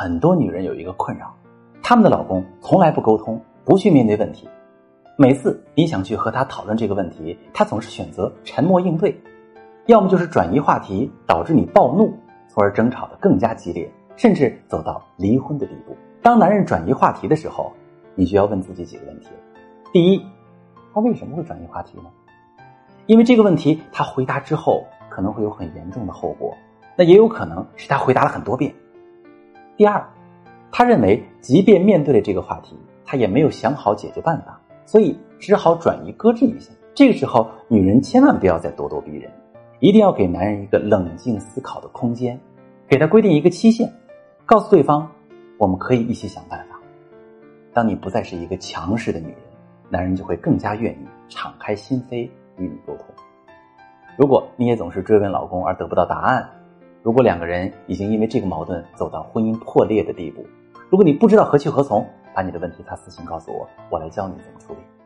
很多女人有一个困扰，她们的老公从来不沟通，不去面对问题。每次你想去和他讨论这个问题，他总是选择沉默应对，要么就是转移话题，导致你暴怒，从而争吵的更加激烈，甚至走到离婚的地步。当男人转移话题的时候，你就要问自己几个问题：第一，他为什么会转移话题呢？因为这个问题他回答之后可能会有很严重的后果，那也有可能是他回答了很多遍。第二，他认为即便面对了这个话题，他也没有想好解决办法，所以只好转移搁置一下。这个时候，女人千万不要再咄咄逼人，一定要给男人一个冷静思考的空间，给他规定一个期限，告诉对方我们可以一起想办法。当你不再是一个强势的女人，男人就会更加愿意敞开心扉与你沟通。如果你也总是追问老公而得不到答案，如果两个人已经因为这个矛盾走到婚姻破裂的地步，如果你不知道何去何从，把你的问题发私信告诉我，我来教你怎么处理。